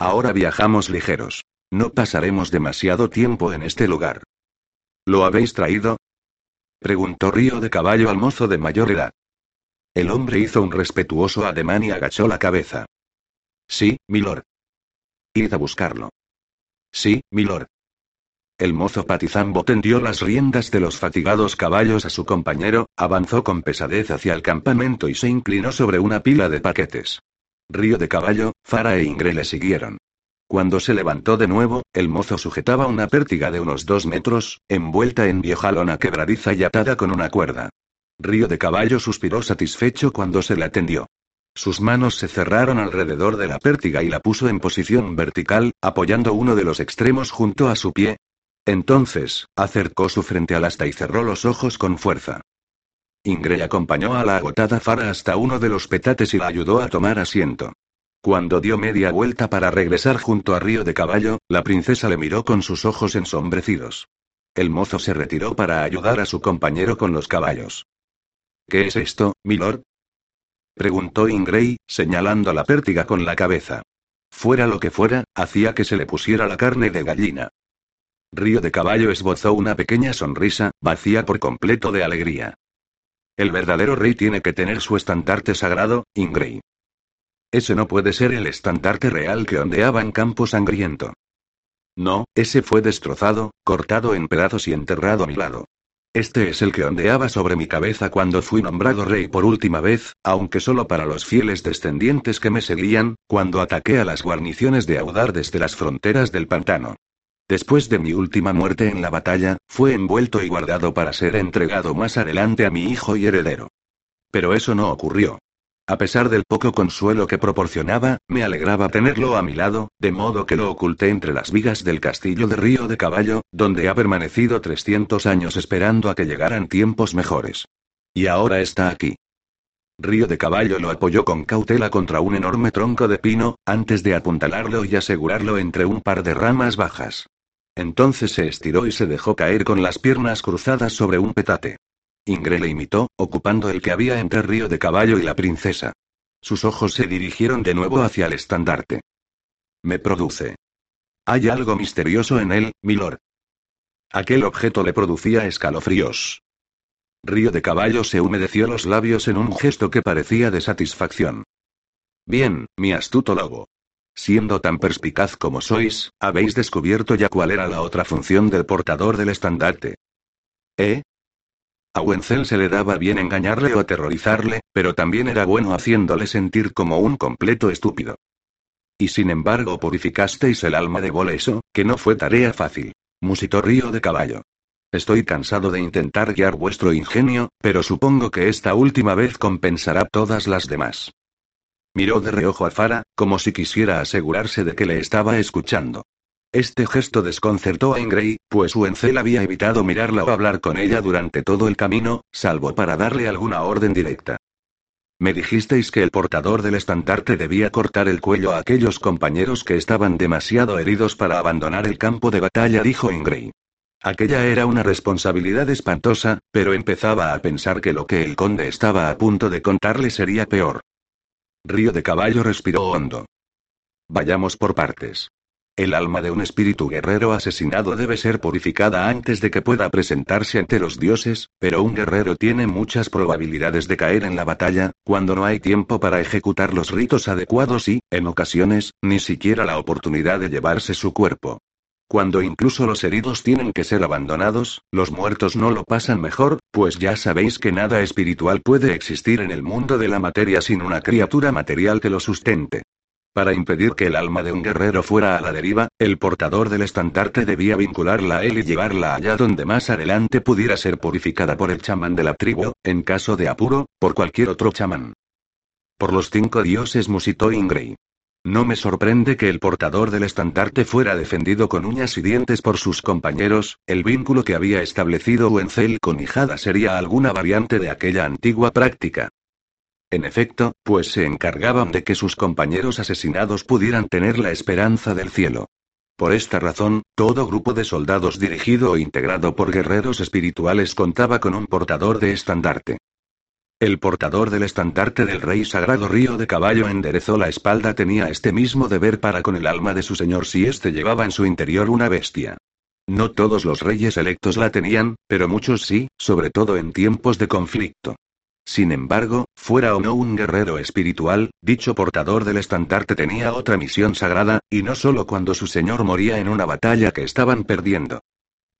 Ahora viajamos ligeros. No pasaremos demasiado tiempo en este lugar. ¿Lo habéis traído? Preguntó Río de Caballo al mozo de mayor edad. El hombre hizo un respetuoso ademán y agachó la cabeza. Sí, milord. Id a buscarlo. Sí, milord. El mozo patizambo tendió las riendas de los fatigados caballos a su compañero, avanzó con pesadez hacia el campamento y se inclinó sobre una pila de paquetes. Río de Caballo, Fara e Ingre le siguieron. Cuando se levantó de nuevo, el mozo sujetaba una pértiga de unos dos metros, envuelta en vieja lona quebradiza y atada con una cuerda. Río de Caballo suspiró satisfecho cuando se le atendió. Sus manos se cerraron alrededor de la pértiga y la puso en posición vertical, apoyando uno de los extremos junto a su pie. Entonces, acercó su frente al asta y cerró los ojos con fuerza. Ingrid acompañó a la agotada Fara hasta uno de los petates y la ayudó a tomar asiento. Cuando dio media vuelta para regresar junto a Río de Caballo, la princesa le miró con sus ojos ensombrecidos. El mozo se retiró para ayudar a su compañero con los caballos. ¿Qué es esto, milord? preguntó Ingray, señalando la pértiga con la cabeza. Fuera lo que fuera, hacía que se le pusiera la carne de gallina. Río de Caballo esbozó una pequeña sonrisa, vacía por completo de alegría. El verdadero rey tiene que tener su estandarte sagrado, Ingray. Ese no puede ser el estandarte real que ondeaba en campo sangriento. No, ese fue destrozado, cortado en pedazos y enterrado a mi lado. Este es el que ondeaba sobre mi cabeza cuando fui nombrado rey por última vez, aunque solo para los fieles descendientes que me seguían, cuando ataqué a las guarniciones de Audar desde las fronteras del pantano. Después de mi última muerte en la batalla, fue envuelto y guardado para ser entregado más adelante a mi hijo y heredero. Pero eso no ocurrió. A pesar del poco consuelo que proporcionaba, me alegraba tenerlo a mi lado, de modo que lo oculté entre las vigas del castillo de Río de Caballo, donde ha permanecido 300 años esperando a que llegaran tiempos mejores. Y ahora está aquí. Río de Caballo lo apoyó con cautela contra un enorme tronco de pino, antes de apuntalarlo y asegurarlo entre un par de ramas bajas. Entonces se estiró y se dejó caer con las piernas cruzadas sobre un petate. Ingrid le imitó, ocupando el que había entre Río de Caballo y la princesa. Sus ojos se dirigieron de nuevo hacia el estandarte. Me produce. Hay algo misterioso en él, milord. Aquel objeto le producía escalofríos. Río de Caballo se humedeció los labios en un gesto que parecía de satisfacción. Bien, mi astuto lobo. Siendo tan perspicaz como sois, habéis descubierto ya cuál era la otra función del portador del estandarte. ¿Eh? A Wenzel se le daba bien engañarle o aterrorizarle, pero también era bueno haciéndole sentir como un completo estúpido. Y sin embargo purificasteis el alma de Boleso, que no fue tarea fácil. Musitó Río de Caballo. Estoy cansado de intentar guiar vuestro ingenio, pero supongo que esta última vez compensará todas las demás. Miró de reojo a Fara, como si quisiera asegurarse de que le estaba escuchando. Este gesto desconcertó a Ingray, pues Wenzel había evitado mirarla o hablar con ella durante todo el camino, salvo para darle alguna orden directa. Me dijisteis que el portador del estandarte debía cortar el cuello a aquellos compañeros que estaban demasiado heridos para abandonar el campo de batalla, dijo Ingray. Aquella era una responsabilidad espantosa, pero empezaba a pensar que lo que el conde estaba a punto de contarle sería peor. Río de Caballo respiró hondo. Vayamos por partes. El alma de un espíritu guerrero asesinado debe ser purificada antes de que pueda presentarse ante los dioses, pero un guerrero tiene muchas probabilidades de caer en la batalla, cuando no hay tiempo para ejecutar los ritos adecuados y, en ocasiones, ni siquiera la oportunidad de llevarse su cuerpo. Cuando incluso los heridos tienen que ser abandonados, los muertos no lo pasan mejor, pues ya sabéis que nada espiritual puede existir en el mundo de la materia sin una criatura material que lo sustente. Para impedir que el alma de un guerrero fuera a la deriva, el portador del estandarte debía vincularla a él y llevarla allá donde más adelante pudiera ser purificada por el chamán de la tribu, en caso de apuro, por cualquier otro chamán. Por los cinco dioses musitó Ingray. No me sorprende que el portador del estandarte fuera defendido con uñas y dientes por sus compañeros, el vínculo que había establecido Wenzel con Hijada sería alguna variante de aquella antigua práctica. En efecto, pues se encargaban de que sus compañeros asesinados pudieran tener la esperanza del cielo. Por esta razón, todo grupo de soldados dirigido o integrado por guerreros espirituales contaba con un portador de estandarte. El portador del estandarte del rey sagrado Río de Caballo enderezó la espalda tenía este mismo deber para con el alma de su señor si éste llevaba en su interior una bestia. No todos los reyes electos la tenían, pero muchos sí, sobre todo en tiempos de conflicto. Sin embargo, fuera o no un guerrero espiritual, dicho portador del estandarte tenía otra misión sagrada, y no solo cuando su señor moría en una batalla que estaban perdiendo.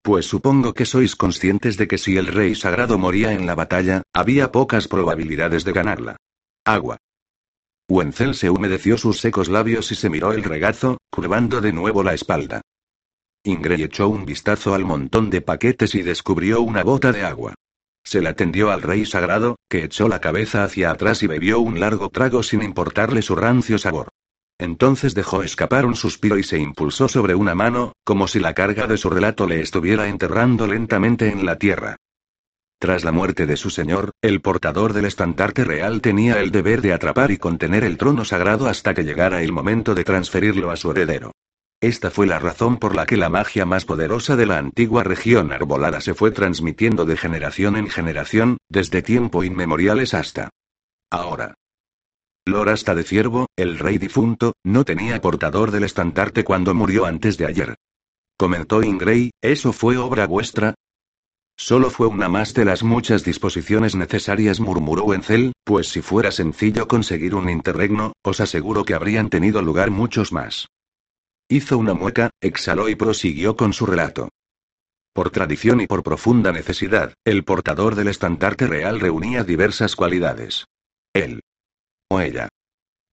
Pues supongo que sois conscientes de que si el rey sagrado moría en la batalla, había pocas probabilidades de ganarla. Agua. Wenzel se humedeció sus secos labios y se miró el regazo, curvando de nuevo la espalda. Ingrid echó un vistazo al montón de paquetes y descubrió una bota de agua. Se la tendió al rey sagrado, que echó la cabeza hacia atrás y bebió un largo trago sin importarle su rancio sabor. Entonces dejó escapar un suspiro y se impulsó sobre una mano, como si la carga de su relato le estuviera enterrando lentamente en la tierra. Tras la muerte de su señor, el portador del estandarte real tenía el deber de atrapar y contener el trono sagrado hasta que llegara el momento de transferirlo a su heredero. Esta fue la razón por la que la magia más poderosa de la antigua región arbolada se fue transmitiendo de generación en generación, desde tiempo inmemoriales hasta ahora. Lord hasta de Ciervo, el rey difunto, no tenía portador del estandarte cuando murió antes de ayer. Comentó Ingrey, ¿eso fue obra vuestra? Solo fue una más de las muchas disposiciones necesarias, murmuró Wenzel, pues si fuera sencillo conseguir un interregno, os aseguro que habrían tenido lugar muchos más. Hizo una mueca, exhaló y prosiguió con su relato. Por tradición y por profunda necesidad, el portador del estandarte real reunía diversas cualidades. Él. O ella.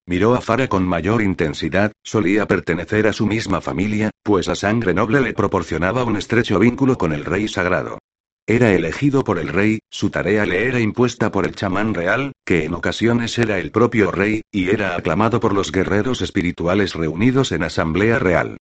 Miró a Fara con mayor intensidad, solía pertenecer a su misma familia, pues la sangre noble le proporcionaba un estrecho vínculo con el rey sagrado. Era elegido por el rey, su tarea le era impuesta por el chamán real, que en ocasiones era el propio rey, y era aclamado por los guerreros espirituales reunidos en asamblea real.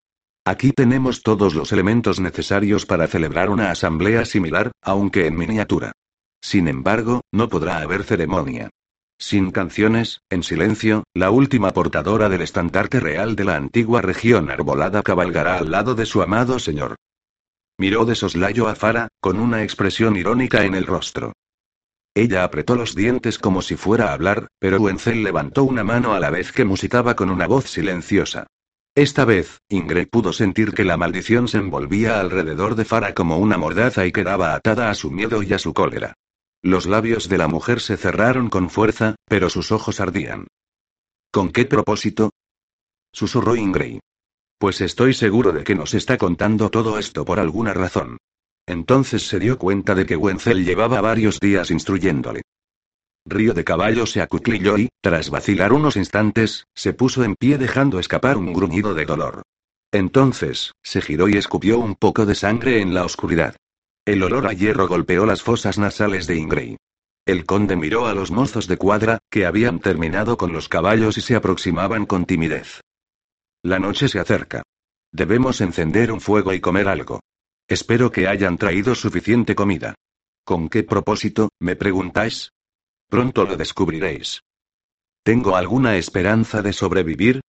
Aquí tenemos todos los elementos necesarios para celebrar una asamblea similar, aunque en miniatura. Sin embargo, no podrá haber ceremonia. Sin canciones, en silencio, la última portadora del estandarte real de la antigua región arbolada cabalgará al lado de su amado señor. Miró de soslayo a Fara, con una expresión irónica en el rostro. Ella apretó los dientes como si fuera a hablar, pero Wenzel levantó una mano a la vez que musitaba con una voz silenciosa. Esta vez, Ingrid pudo sentir que la maldición se envolvía alrededor de Fara como una mordaza y quedaba atada a su miedo y a su cólera. Los labios de la mujer se cerraron con fuerza, pero sus ojos ardían. ¿Con qué propósito? susurró Ingrid. Pues estoy seguro de que nos está contando todo esto por alguna razón. Entonces se dio cuenta de que Wenzel llevaba varios días instruyéndole. Río de Caballo se acuclilló y, tras vacilar unos instantes, se puso en pie dejando escapar un gruñido de dolor. Entonces, se giró y escupió un poco de sangre en la oscuridad. El olor a hierro golpeó las fosas nasales de Ingray. El conde miró a los mozos de cuadra, que habían terminado con los caballos y se aproximaban con timidez. La noche se acerca. Debemos encender un fuego y comer algo. Espero que hayan traído suficiente comida. ¿Con qué propósito, me preguntáis? Pronto lo descubriréis. ¿Tengo alguna esperanza de sobrevivir?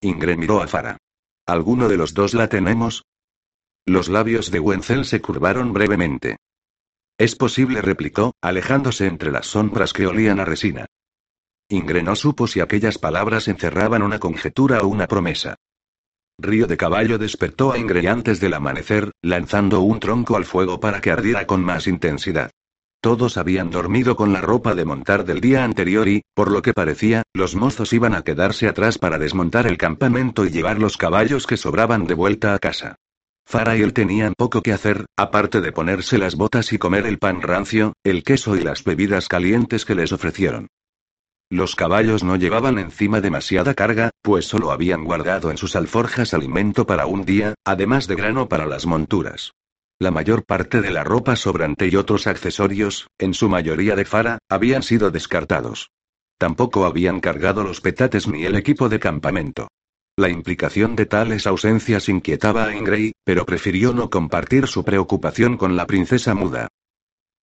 Ingrid miró a Fara. ¿Alguno de los dos la tenemos? Los labios de Wenzel se curvaron brevemente. Es posible, replicó, alejándose entre las sombras que olían a resina. Ingre no supo si aquellas palabras encerraban una conjetura o una promesa. Río de Caballo despertó a Ingre antes del amanecer, lanzando un tronco al fuego para que ardiera con más intensidad. Todos habían dormido con la ropa de montar del día anterior y, por lo que parecía, los mozos iban a quedarse atrás para desmontar el campamento y llevar los caballos que sobraban de vuelta a casa. Fara y él tenían poco que hacer, aparte de ponerse las botas y comer el pan rancio, el queso y las bebidas calientes que les ofrecieron. Los caballos no llevaban encima demasiada carga, pues solo habían guardado en sus alforjas alimento para un día, además de grano para las monturas. La mayor parte de la ropa sobrante y otros accesorios, en su mayoría de Fara, habían sido descartados. Tampoco habían cargado los petates ni el equipo de campamento. La implicación de tales ausencias inquietaba a Ingray, pero prefirió no compartir su preocupación con la princesa muda.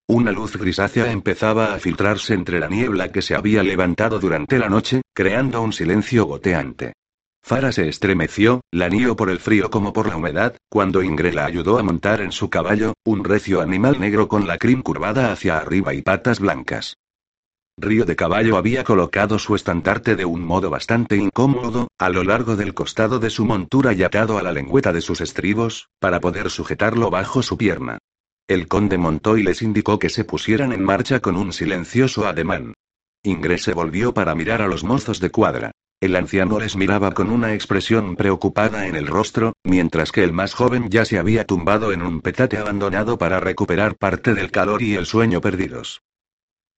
Una luz grisácea empezaba a filtrarse entre la niebla que se había levantado durante la noche, creando un silencio goteante. Fara se estremeció, lanío por el frío como por la humedad, cuando Ingrid la ayudó a montar en su caballo, un recio animal negro con la crin curvada hacia arriba y patas blancas. Río de Caballo había colocado su estandarte de un modo bastante incómodo, a lo largo del costado de su montura y atado a la lengüeta de sus estribos, para poder sujetarlo bajo su pierna. El conde montó y les indicó que se pusieran en marcha con un silencioso ademán. Ingres se volvió para mirar a los mozos de cuadra. El anciano les miraba con una expresión preocupada en el rostro, mientras que el más joven ya se había tumbado en un petate abandonado para recuperar parte del calor y el sueño perdidos.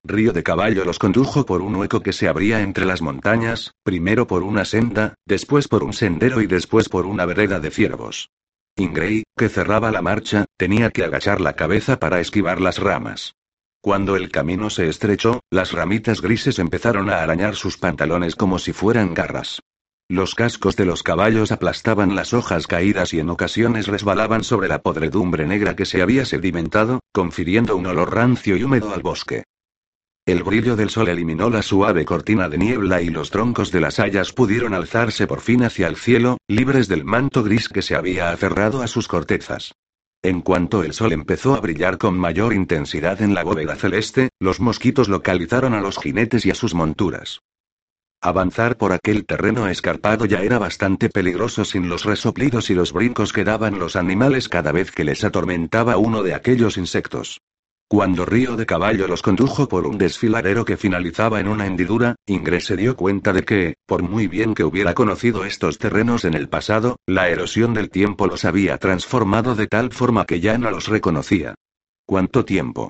Río de Caballo los condujo por un hueco que se abría entre las montañas, primero por una senda, después por un sendero y después por una vereda de ciervos. Ingray, que cerraba la marcha, tenía que agachar la cabeza para esquivar las ramas. Cuando el camino se estrechó, las ramitas grises empezaron a arañar sus pantalones como si fueran garras. Los cascos de los caballos aplastaban las hojas caídas y en ocasiones resbalaban sobre la podredumbre negra que se había sedimentado, confiriendo un olor rancio y húmedo al bosque. El brillo del sol eliminó la suave cortina de niebla y los troncos de las hayas pudieron alzarse por fin hacia el cielo, libres del manto gris que se había aferrado a sus cortezas. En cuanto el sol empezó a brillar con mayor intensidad en la bóveda celeste, los mosquitos localizaron a los jinetes y a sus monturas. Avanzar por aquel terreno escarpado ya era bastante peligroso sin los resoplidos y los brincos que daban los animales cada vez que les atormentaba uno de aquellos insectos. Cuando Río de Caballo los condujo por un desfiladero que finalizaba en una hendidura, Ingres se dio cuenta de que, por muy bien que hubiera conocido estos terrenos en el pasado, la erosión del tiempo los había transformado de tal forma que ya no los reconocía. ¿Cuánto tiempo?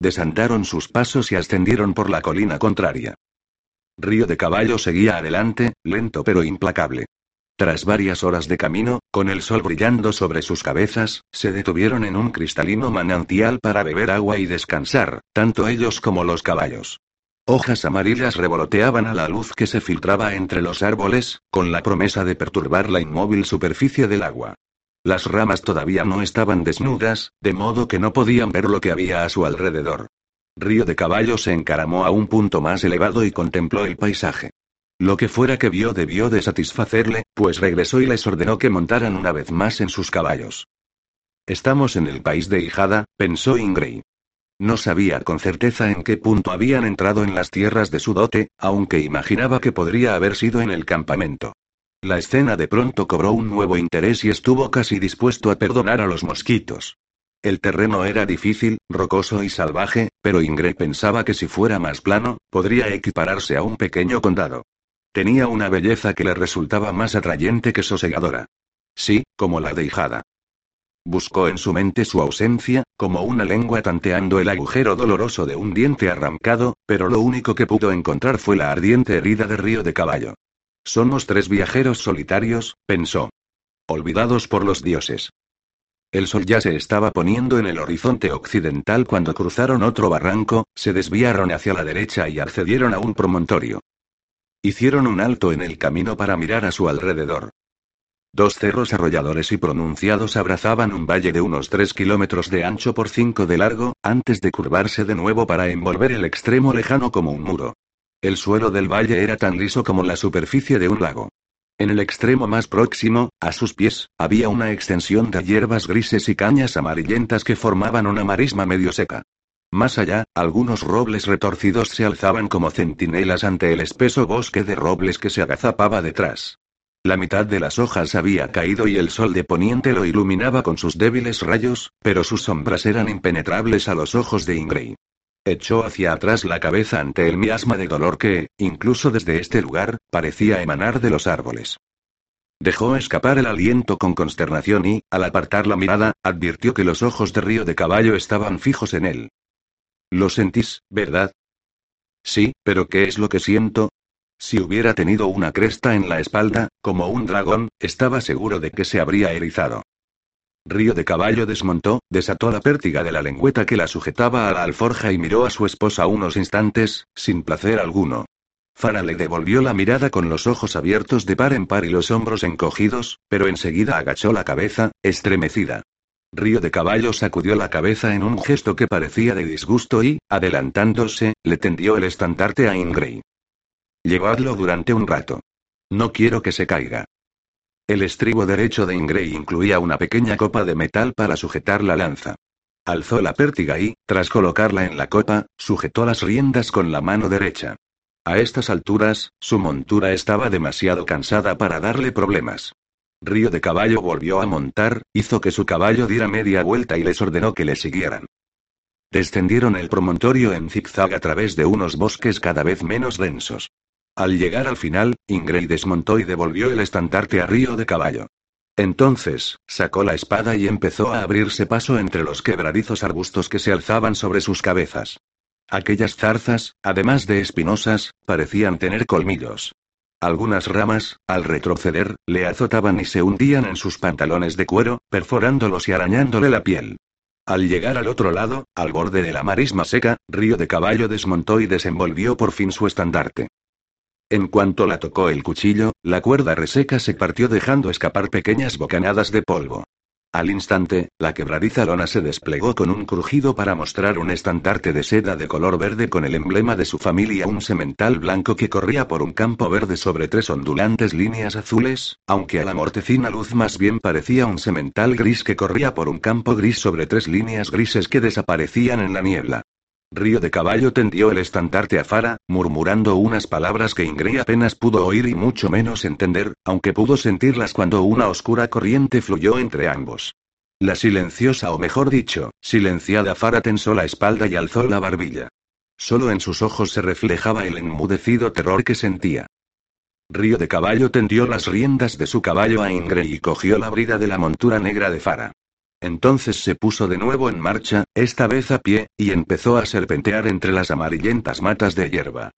Desandaron sus pasos y ascendieron por la colina contraria. Río de Caballo seguía adelante, lento pero implacable. Tras varias horas de camino, con el sol brillando sobre sus cabezas, se detuvieron en un cristalino manantial para beber agua y descansar, tanto ellos como los caballos. Hojas amarillas revoloteaban a la luz que se filtraba entre los árboles, con la promesa de perturbar la inmóvil superficie del agua. Las ramas todavía no estaban desnudas, de modo que no podían ver lo que había a su alrededor. Río de Caballo se encaramó a un punto más elevado y contempló el paisaje. Lo que fuera que vio debió de satisfacerle, pues regresó y les ordenó que montaran una vez más en sus caballos. Estamos en el país de Hijada, pensó Ingray. No sabía con certeza en qué punto habían entrado en las tierras de su dote, aunque imaginaba que podría haber sido en el campamento. La escena de pronto cobró un nuevo interés y estuvo casi dispuesto a perdonar a los mosquitos. El terreno era difícil, rocoso y salvaje, pero Ingray pensaba que si fuera más plano, podría equipararse a un pequeño condado. Tenía una belleza que le resultaba más atrayente que sosegadora. Sí, como la de hijada. Buscó en su mente su ausencia, como una lengua tanteando el agujero doloroso de un diente arrancado, pero lo único que pudo encontrar fue la ardiente herida de río de caballo. Somos tres viajeros solitarios, pensó. Olvidados por los dioses. El sol ya se estaba poniendo en el horizonte occidental cuando cruzaron otro barranco, se desviaron hacia la derecha y accedieron a un promontorio. Hicieron un alto en el camino para mirar a su alrededor. Dos cerros arrolladores y pronunciados abrazaban un valle de unos tres kilómetros de ancho por cinco de largo, antes de curvarse de nuevo para envolver el extremo lejano como un muro. El suelo del valle era tan liso como la superficie de un lago. En el extremo más próximo, a sus pies, había una extensión de hierbas grises y cañas amarillentas que formaban una marisma medio seca. Más allá, algunos robles retorcidos se alzaban como centinelas ante el espeso bosque de robles que se agazapaba detrás. La mitad de las hojas había caído y el sol de poniente lo iluminaba con sus débiles rayos, pero sus sombras eran impenetrables a los ojos de Ingray. Echó hacia atrás la cabeza ante el miasma de dolor que, incluso desde este lugar, parecía emanar de los árboles. Dejó escapar el aliento con consternación y, al apartar la mirada, advirtió que los ojos de Río de Caballo estaban fijos en él. Lo sentís, ¿verdad? Sí, pero ¿qué es lo que siento? Si hubiera tenido una cresta en la espalda, como un dragón, estaba seguro de que se habría erizado. Río de Caballo desmontó, desató la pértiga de la lengüeta que la sujetaba a la alforja y miró a su esposa unos instantes, sin placer alguno. Fara le devolvió la mirada con los ojos abiertos de par en par y los hombros encogidos, pero enseguida agachó la cabeza, estremecida. Río de Caballo sacudió la cabeza en un gesto que parecía de disgusto y, adelantándose, le tendió el estandarte a Ingray. Llevadlo durante un rato. No quiero que se caiga. El estribo derecho de Ingray incluía una pequeña copa de metal para sujetar la lanza. Alzó la pértiga y, tras colocarla en la copa, sujetó las riendas con la mano derecha. A estas alturas, su montura estaba demasiado cansada para darle problemas. Río de Caballo volvió a montar, hizo que su caballo diera media vuelta y les ordenó que le siguieran. Descendieron el promontorio en zigzag a través de unos bosques cada vez menos densos. Al llegar al final, Ingray desmontó y devolvió el estandarte a Río de Caballo. Entonces, sacó la espada y empezó a abrirse paso entre los quebradizos arbustos que se alzaban sobre sus cabezas. Aquellas zarzas, además de espinosas, parecían tener colmillos. Algunas ramas, al retroceder, le azotaban y se hundían en sus pantalones de cuero, perforándolos y arañándole la piel. Al llegar al otro lado, al borde de la marisma seca, Río de Caballo desmontó y desenvolvió por fin su estandarte. En cuanto la tocó el cuchillo, la cuerda reseca se partió dejando escapar pequeñas bocanadas de polvo. Al instante, la quebradiza lona se desplegó con un crujido para mostrar un estandarte de seda de color verde con el emblema de su familia, un semental blanco que corría por un campo verde sobre tres ondulantes líneas azules, aunque a la mortecina luz más bien parecía un semental gris que corría por un campo gris sobre tres líneas grises que desaparecían en la niebla. Río de Caballo tendió el estandarte a Fara, murmurando unas palabras que Ingrid apenas pudo oír y mucho menos entender, aunque pudo sentirlas cuando una oscura corriente fluyó entre ambos. La silenciosa o mejor dicho, silenciada Fara tensó la espalda y alzó la barbilla. Solo en sus ojos se reflejaba el enmudecido terror que sentía. Río de Caballo tendió las riendas de su caballo a Ingrid y cogió la brida de la montura negra de Fara. Entonces se puso de nuevo en marcha, esta vez a pie, y empezó a serpentear entre las amarillentas matas de hierba.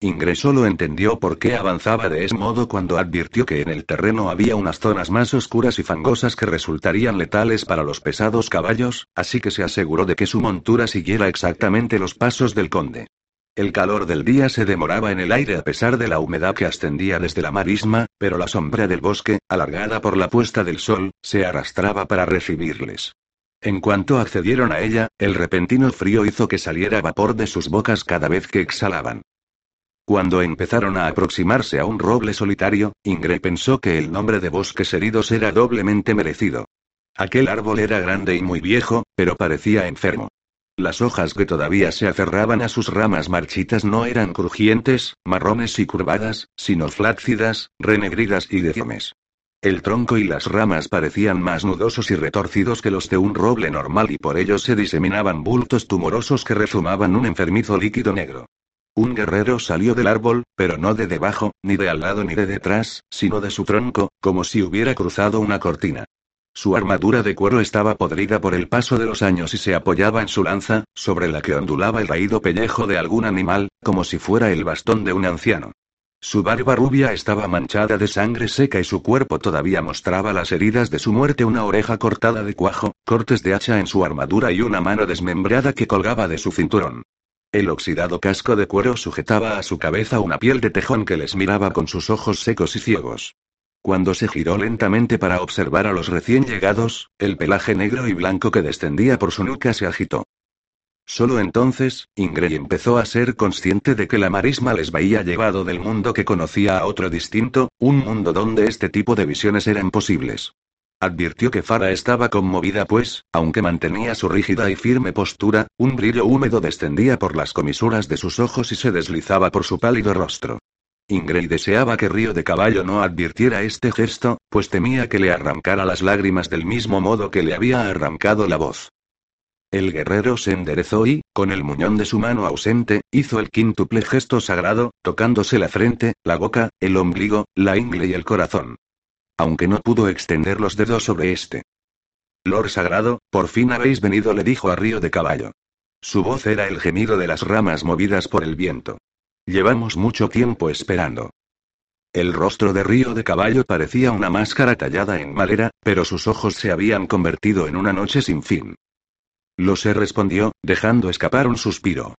Ingresó lo entendió por qué avanzaba de ese modo cuando advirtió que en el terreno había unas zonas más oscuras y fangosas que resultarían letales para los pesados caballos, así que se aseguró de que su montura siguiera exactamente los pasos del conde. El calor del día se demoraba en el aire a pesar de la humedad que ascendía desde la marisma, pero la sombra del bosque, alargada por la puesta del sol, se arrastraba para recibirles. En cuanto accedieron a ella, el repentino frío hizo que saliera vapor de sus bocas cada vez que exhalaban. Cuando empezaron a aproximarse a un roble solitario, Ingrid pensó que el nombre de bosques heridos era doblemente merecido. Aquel árbol era grande y muy viejo, pero parecía enfermo. Las hojas que todavía se aferraban a sus ramas marchitas no eran crujientes, marrones y curvadas, sino flácidas, renegridas y deformes. El tronco y las ramas parecían más nudosos y retorcidos que los de un roble normal y por ello se diseminaban bultos tumorosos que rezumaban un enfermizo líquido negro. Un guerrero salió del árbol, pero no de debajo, ni de al lado ni de detrás, sino de su tronco, como si hubiera cruzado una cortina. Su armadura de cuero estaba podrida por el paso de los años y se apoyaba en su lanza, sobre la que ondulaba el raído pellejo de algún animal, como si fuera el bastón de un anciano. Su barba rubia estaba manchada de sangre seca y su cuerpo todavía mostraba las heridas de su muerte, una oreja cortada de cuajo, cortes de hacha en su armadura y una mano desmembrada que colgaba de su cinturón. El oxidado casco de cuero sujetaba a su cabeza una piel de tejón que les miraba con sus ojos secos y ciegos. Cuando se giró lentamente para observar a los recién llegados, el pelaje negro y blanco que descendía por su nuca se agitó. Solo entonces, Ingrid empezó a ser consciente de que la marisma les veía llevado del mundo que conocía a otro distinto, un mundo donde este tipo de visiones eran posibles. Advirtió que Fara estaba conmovida pues, aunque mantenía su rígida y firme postura, un brillo húmedo descendía por las comisuras de sus ojos y se deslizaba por su pálido rostro. Ingrid deseaba que Río de Caballo no advirtiera este gesto, pues temía que le arrancara las lágrimas del mismo modo que le había arrancado la voz. El guerrero se enderezó y, con el muñón de su mano ausente, hizo el quíntuple gesto sagrado, tocándose la frente, la boca, el ombligo, la ingle y el corazón. Aunque no pudo extender los dedos sobre este. Lord Sagrado, por fin habéis venido, le dijo a Río de Caballo. Su voz era el gemido de las ramas movidas por el viento. Llevamos mucho tiempo esperando. El rostro de Río de Caballo parecía una máscara tallada en madera, pero sus ojos se habían convertido en una noche sin fin. Lo respondió, dejando escapar un suspiro.